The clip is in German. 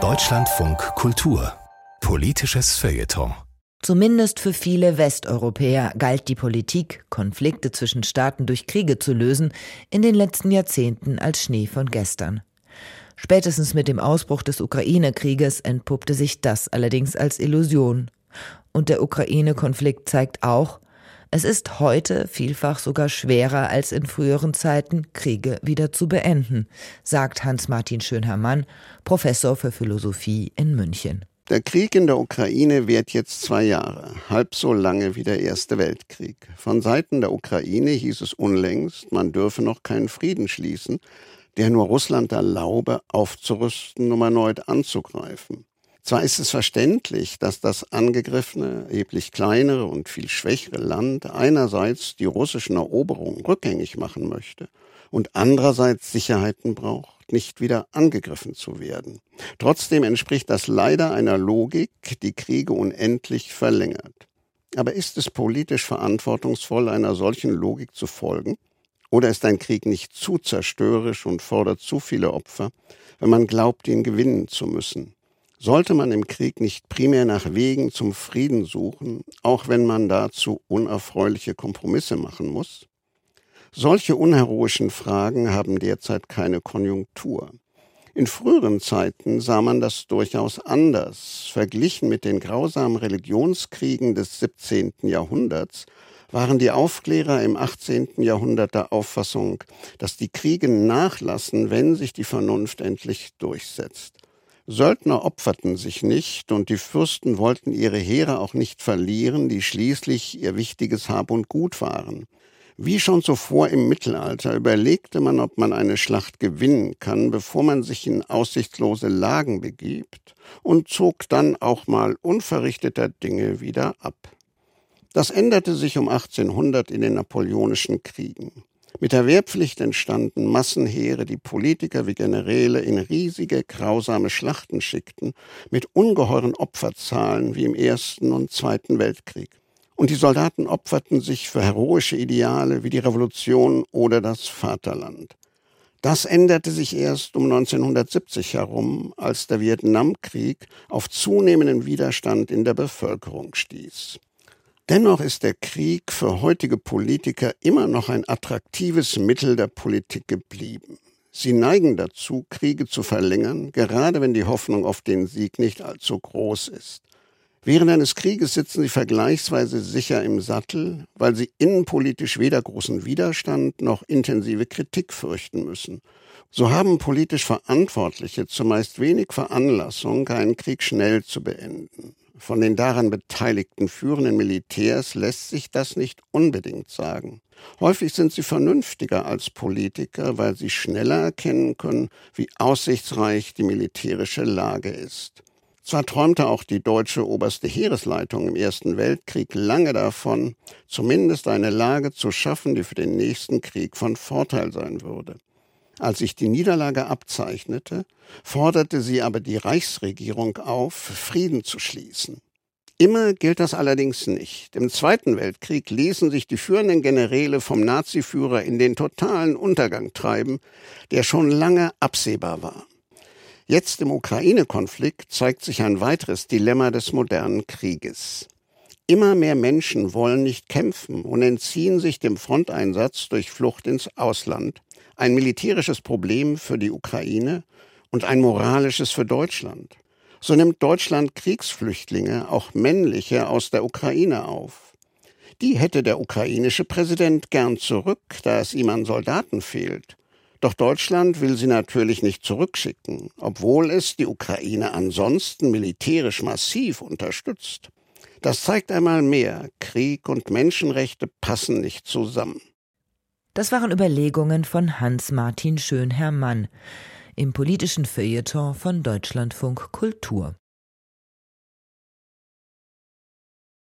Deutschlandfunk Kultur Politisches Feuilleton Zumindest für viele Westeuropäer galt die Politik, Konflikte zwischen Staaten durch Kriege zu lösen, in den letzten Jahrzehnten als Schnee von gestern. Spätestens mit dem Ausbruch des Ukraine-Krieges entpuppte sich das allerdings als Illusion. Und der Ukraine-Konflikt zeigt auch, es ist heute vielfach sogar schwerer als in früheren Zeiten, Kriege wieder zu beenden, sagt Hans-Martin Schönhermann, Professor für Philosophie in München. Der Krieg in der Ukraine währt jetzt zwei Jahre, halb so lange wie der Erste Weltkrieg. Von Seiten der Ukraine hieß es unlängst, man dürfe noch keinen Frieden schließen, der nur Russland erlaube, aufzurüsten, um erneut anzugreifen. Zwar ist es verständlich, dass das angegriffene, erheblich kleinere und viel schwächere Land einerseits die russischen Eroberungen rückgängig machen möchte und andererseits Sicherheiten braucht, nicht wieder angegriffen zu werden. Trotzdem entspricht das leider einer Logik, die Kriege unendlich verlängert. Aber ist es politisch verantwortungsvoll, einer solchen Logik zu folgen? Oder ist ein Krieg nicht zu zerstörerisch und fordert zu viele Opfer, wenn man glaubt, ihn gewinnen zu müssen? Sollte man im Krieg nicht primär nach Wegen zum Frieden suchen, auch wenn man dazu unerfreuliche Kompromisse machen muss? Solche unheroischen Fragen haben derzeit keine Konjunktur. In früheren Zeiten sah man das durchaus anders. Verglichen mit den grausamen Religionskriegen des 17. Jahrhunderts waren die Aufklärer im 18. Jahrhundert der Auffassung, dass die Kriege nachlassen, wenn sich die Vernunft endlich durchsetzt. Söldner opferten sich nicht und die Fürsten wollten ihre Heere auch nicht verlieren, die schließlich ihr wichtiges Hab und Gut waren. Wie schon zuvor im Mittelalter überlegte man, ob man eine Schlacht gewinnen kann, bevor man sich in aussichtslose Lagen begibt, und zog dann auch mal unverrichteter Dinge wieder ab. Das änderte sich um 1800 in den Napoleonischen Kriegen. Mit der Wehrpflicht entstanden Massenheere, die Politiker wie Generäle in riesige, grausame Schlachten schickten, mit ungeheuren Opferzahlen wie im Ersten und Zweiten Weltkrieg. Und die Soldaten opferten sich für heroische Ideale wie die Revolution oder das Vaterland. Das änderte sich erst um 1970 herum, als der Vietnamkrieg auf zunehmenden Widerstand in der Bevölkerung stieß. Dennoch ist der Krieg für heutige Politiker immer noch ein attraktives Mittel der Politik geblieben. Sie neigen dazu, Kriege zu verlängern, gerade wenn die Hoffnung auf den Sieg nicht allzu groß ist. Während eines Krieges sitzen sie vergleichsweise sicher im Sattel, weil sie innenpolitisch weder großen Widerstand noch intensive Kritik fürchten müssen. So haben politisch Verantwortliche zumeist wenig Veranlassung, einen Krieg schnell zu beenden. Von den daran beteiligten führenden Militärs lässt sich das nicht unbedingt sagen. Häufig sind sie vernünftiger als Politiker, weil sie schneller erkennen können, wie aussichtsreich die militärische Lage ist. Zwar träumte auch die deutsche oberste Heeresleitung im Ersten Weltkrieg lange davon, zumindest eine Lage zu schaffen, die für den nächsten Krieg von Vorteil sein würde. Als sich die Niederlage abzeichnete, forderte sie aber die Reichsregierung auf, Frieden zu schließen. Immer gilt das allerdings nicht. Im Zweiten Weltkrieg ließen sich die führenden Generäle vom Naziführer in den totalen Untergang treiben, der schon lange absehbar war. Jetzt im Ukraine-Konflikt zeigt sich ein weiteres Dilemma des modernen Krieges. Immer mehr Menschen wollen nicht kämpfen und entziehen sich dem Fronteinsatz durch Flucht ins Ausland ein militärisches Problem für die Ukraine und ein moralisches für Deutschland. So nimmt Deutschland Kriegsflüchtlinge, auch männliche, aus der Ukraine auf. Die hätte der ukrainische Präsident gern zurück, da es ihm an Soldaten fehlt. Doch Deutschland will sie natürlich nicht zurückschicken, obwohl es die Ukraine ansonsten militärisch massiv unterstützt. Das zeigt einmal mehr, Krieg und Menschenrechte passen nicht zusammen. Das waren Überlegungen von Hans-Martin Schönherrmann im politischen Feuilleton von Deutschlandfunk Kultur.